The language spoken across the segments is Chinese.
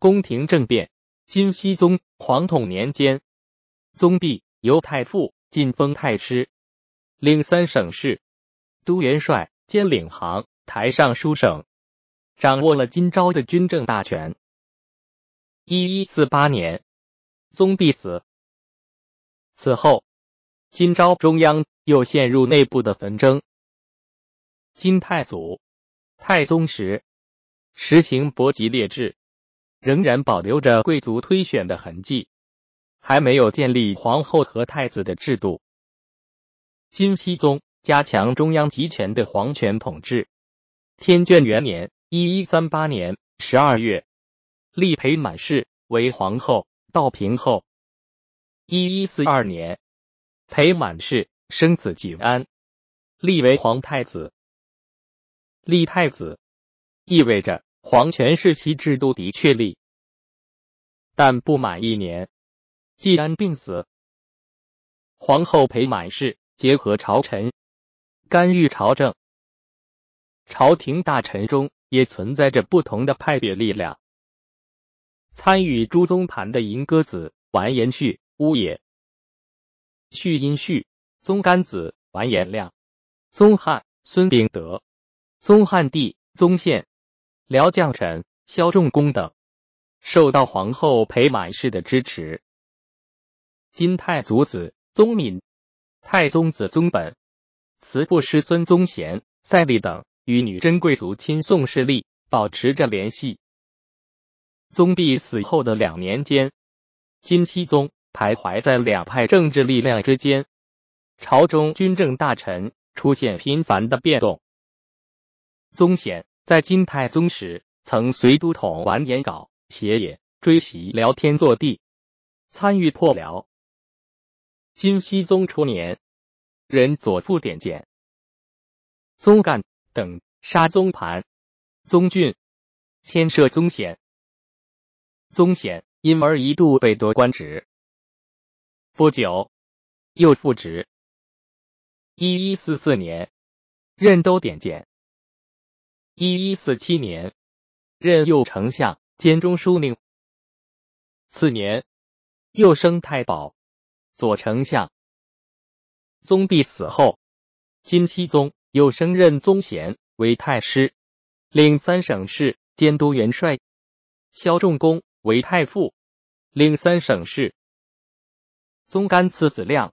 宫廷政变。金熙宗皇统年间，宗弼由太傅晋封太师，领三省事，都元帅兼领航台尚书省，掌握了金朝的军政大权。一一四八年，宗弼死。此后，金朝中央又陷入内部的纷争。金太祖、太宗时实行伯吉列制。仍然保留着贵族推选的痕迹，还没有建立皇后和太子的制度。金熙宗加强中央集权的皇权统治。天眷元年（一一三八年）十二月，立裴满氏为皇后，道平后。一一四二年，裴满氏生子景安，立为皇太子。立太子意味着。皇权世袭制度的确立，但不满一年，季安病死，皇后裴满氏结合朝臣，干预朝政。朝廷大臣中也存在着不同的派别力量。参与朱宗盘的银鸽子完颜绪、乌野、绪因旭、宗干子完颜亮、宗翰孙秉德、宗汉帝宗宪。辽将臣萧仲功等。受到皇后裴满氏的支持。金太祖子宗敏、太宗子宗本、慈父师孙宗贤、赛立等与女真贵族亲宋势力保持着联系。宗弼死后的两年间，金熙宗徘徊在两派政治力量之间，朝中军政大臣出现频繁的变动。宗显。在金太宗时，曾随都统完颜杲、邪也追袭辽天祚帝，参与破辽。金熙宗初年，任左副典检，宗干等杀宗盘、宗俊，牵涉宗显。宗显因而一度被夺官职，不久又复职。一一四四年，任都点检。一一四七年，任右丞相兼中书令。次年，又升太保、左丞相。宗弼死后，金熙宗又升任宗贤为太师，领三省事，监督元帅。萧仲功为太傅，领三省事。宗干次子亮，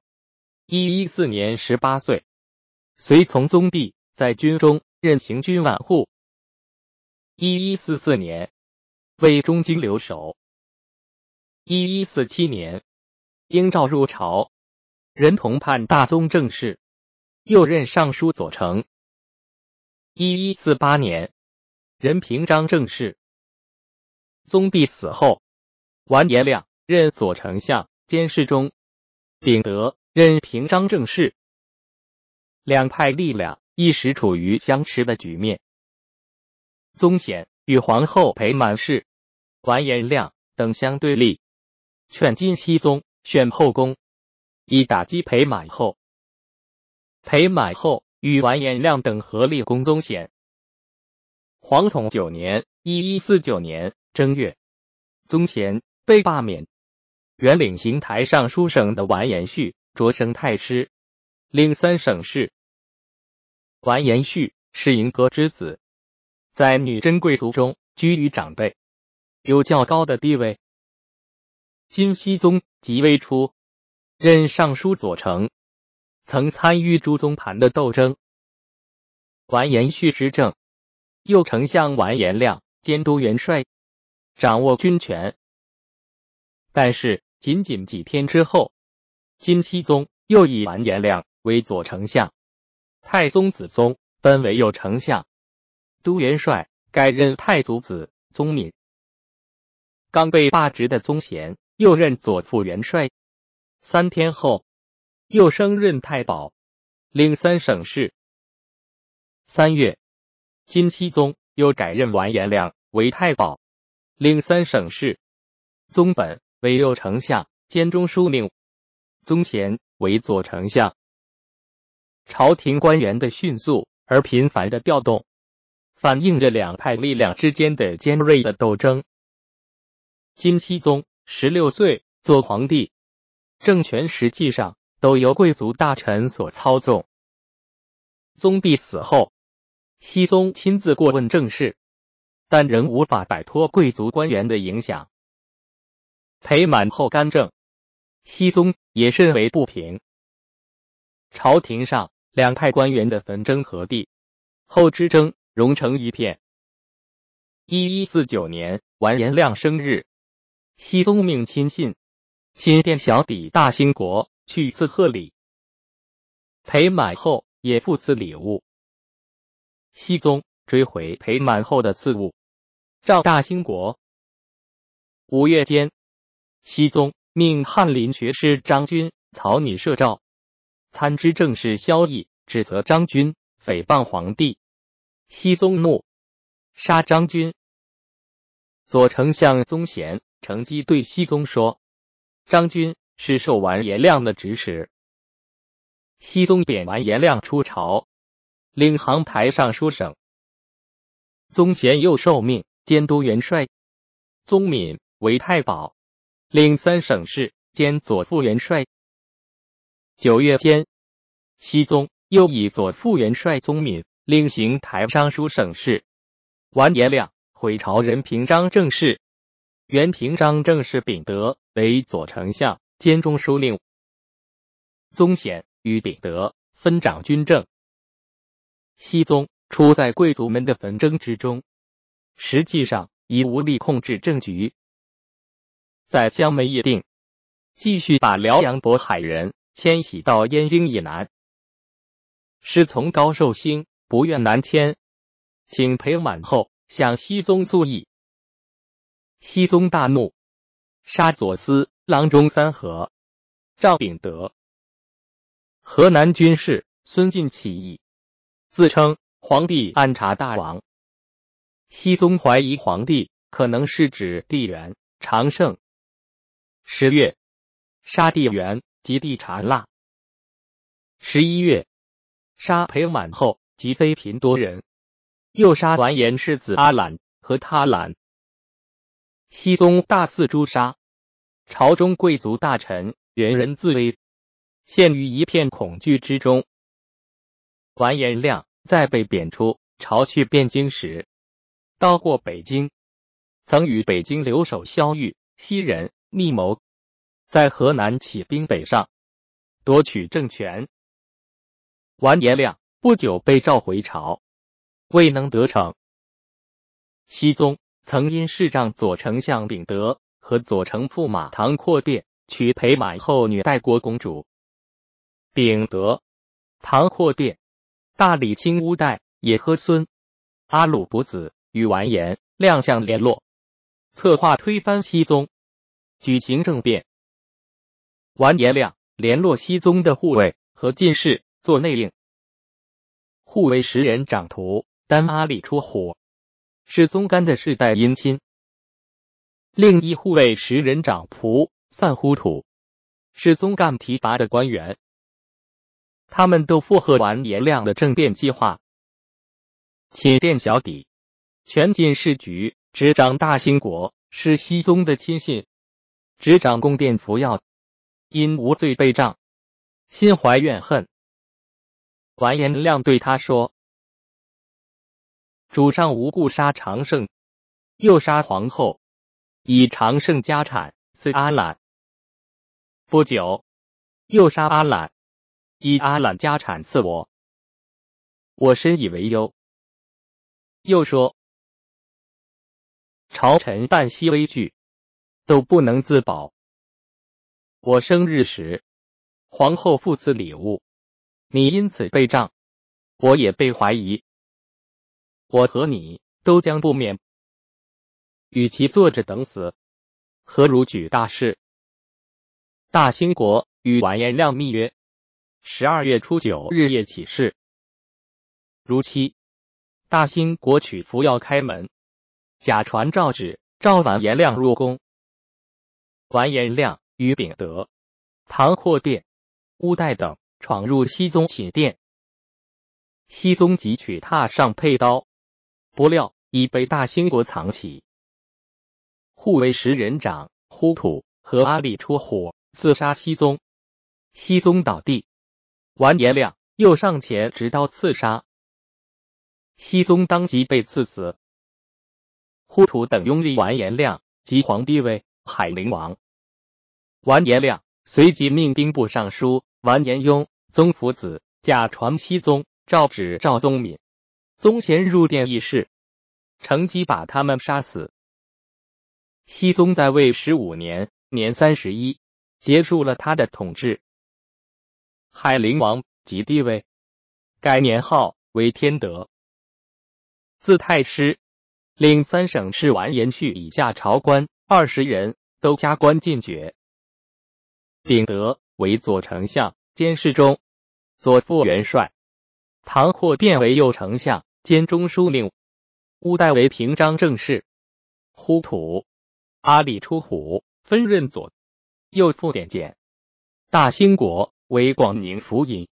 一一四年十八岁，随从宗弼在军中任行军万户。一一四四年，为中京留守。一一四七年，应召入朝，任同判大宗正事，又任尚书左丞。一一四八年，任平章政事。宗弼死后，完颜亮任左丞相兼侍中，秉德任平章政事。两派力量一时处于相持的局面。宗显与皇后裴满氏、完颜亮等相对立，劝金熙宗选后宫，以打击裴满后。裴满后与完颜亮等合力攻宗显。皇统九年（一一四九年）正月，宗显被罢免，原领行台尚书省的完颜绪擢升太师，领三省事。完颜绪是银歌之子。在女真贵族中居于长辈，有较高的地位。金熙宗即位初，任尚书左丞，曾参与朱宗盘的斗争。完颜绪执政，右丞相完颜亮监督元帅，掌握军权。但是仅仅几天之后，金熙宗又以完颜亮为左丞相，太宗子宗分为右丞相。都元帅改任太祖子宗敏，刚被罢职的宗贤又任左副元帅。三天后，又升任太保，领三省事。三月，金熙宗又改任完颜亮为太保，领三省事。宗本为右丞相兼中书令，宗贤为左丞相。朝廷官员的迅速而频繁的调动。反映着两派力量之间的尖锐的斗争。金熙宗十六岁做皇帝，政权实际上都由贵族大臣所操纵。宗弼死后，熙宗亲自过问政事，但仍无法摆脱贵族官员的影响。裴满后干政，熙宗也甚为不平。朝廷上两派官员的纷争和地，后之争融成一片。一一四九年，完颜亮生日。熙宗命亲信亲殿小邸大兴国去赐贺礼，裴满后也付赐礼物。熙宗追回裴满后的赐物，召大兴国。五月间，熙宗命翰林学士张军草拟赦诏，参知政事萧绎指责张军诽谤皇帝。熙宗怒，杀张军。左丞相宗贤。乘机对熙宗说：“张军是受完颜亮的指使。”熙宗贬完颜亮出朝，领航台尚书省。宗贤又受命监督元帅。宗敏为太保，领三省事兼左副元帅。九月间，熙宗又以左副元帅宗敏令行台尚书省事。完颜亮回朝人平章政事。袁平章正是秉德为左丞相兼中书令，宗显与秉德分掌军政。熙宗处在贵族们的纷争之中，实际上已无力控制政局。在江门议定，继续把辽阳渤海人迁徙到燕京以南。师从高寿兴不愿南迁，请裴满后向熙宗诉议。熙宗大怒，杀左司郎中三河，赵秉德。河南军事孙晋起义，自称皇帝按察大王。熙宗怀疑皇帝可能是指帝元常胜。十月，杀帝元及帝察腊。十一月，杀裴满后及妃嫔多人，又杀完颜氏子阿懒和他懒。熙宗大肆诛杀，朝中贵族大臣人人自危，陷于一片恐惧之中。完颜亮在被贬出朝去汴京时，到过北京，曾与北京留守萧玉、西人密谋，在河南起兵北上，夺取政权。完颜亮不久被召回朝，未能得逞。熙宗。曾因视障左丞相秉德和左丞驸马唐阔变娶裴满后女代国公主。秉德、唐阔变、大理卿乌代也和孙阿鲁伯子与完颜亮相联络，策划推翻熙宗，举行政变。完颜亮联络熙宗的护卫和进士做内应，护卫十人掌徒丹阿里出火。是宗干的世代姻亲，另一护卫十人掌仆范呼土，是宗干提拔的官员，他们都附和完颜亮的政变计划。寝殿小底，全进士局执掌大兴国，是西宗的亲信，执掌宫殿服药，因无罪被杖，心怀怨恨。完颜亮对他说。主上无故杀长胜，又杀皇后，以长胜家产赐阿懒。不久，又杀阿懒，以阿懒家产赐我。我深以为忧。又说，朝臣旦夕危惧，都不能自保。我生日时，皇后复赐礼物，你因此被杖，我也被怀疑。我和你都将不免，与其坐着等死，何如举大事？大兴国与完颜亮密约，十二月初九日夜起事。如期，大兴国取服要开门，假传诏旨，召完颜亮入宫。完颜亮与秉德、唐阔殿、乌代等闯入熙宗寝殿，熙宗即取榻上佩刀。不料已被大兴国藏起。护卫十人长呼土和阿里出火刺杀熹宗，熹宗倒地，完颜亮又上前执刀刺杀，熹宗当即被刺死。呼土等拥立完颜亮即皇帝位海陵王。完颜亮随即命兵部尚书完颜雍宗福子假传熹宗诏旨赵宗敏、宗贤入殿议事，乘机把他们杀死。熹宗在位十五年，年三十一，结束了他的统治。海陵王即帝位，改年号为天德，字太师，领三省事完颜绪以下朝官二十人都加官进爵。秉德为左丞相兼侍中、左副元帅，唐获变为右丞相。兼中书令，乌代为平章政事，呼土。阿里出虎，分任左右副点检。大兴国为广宁府尹。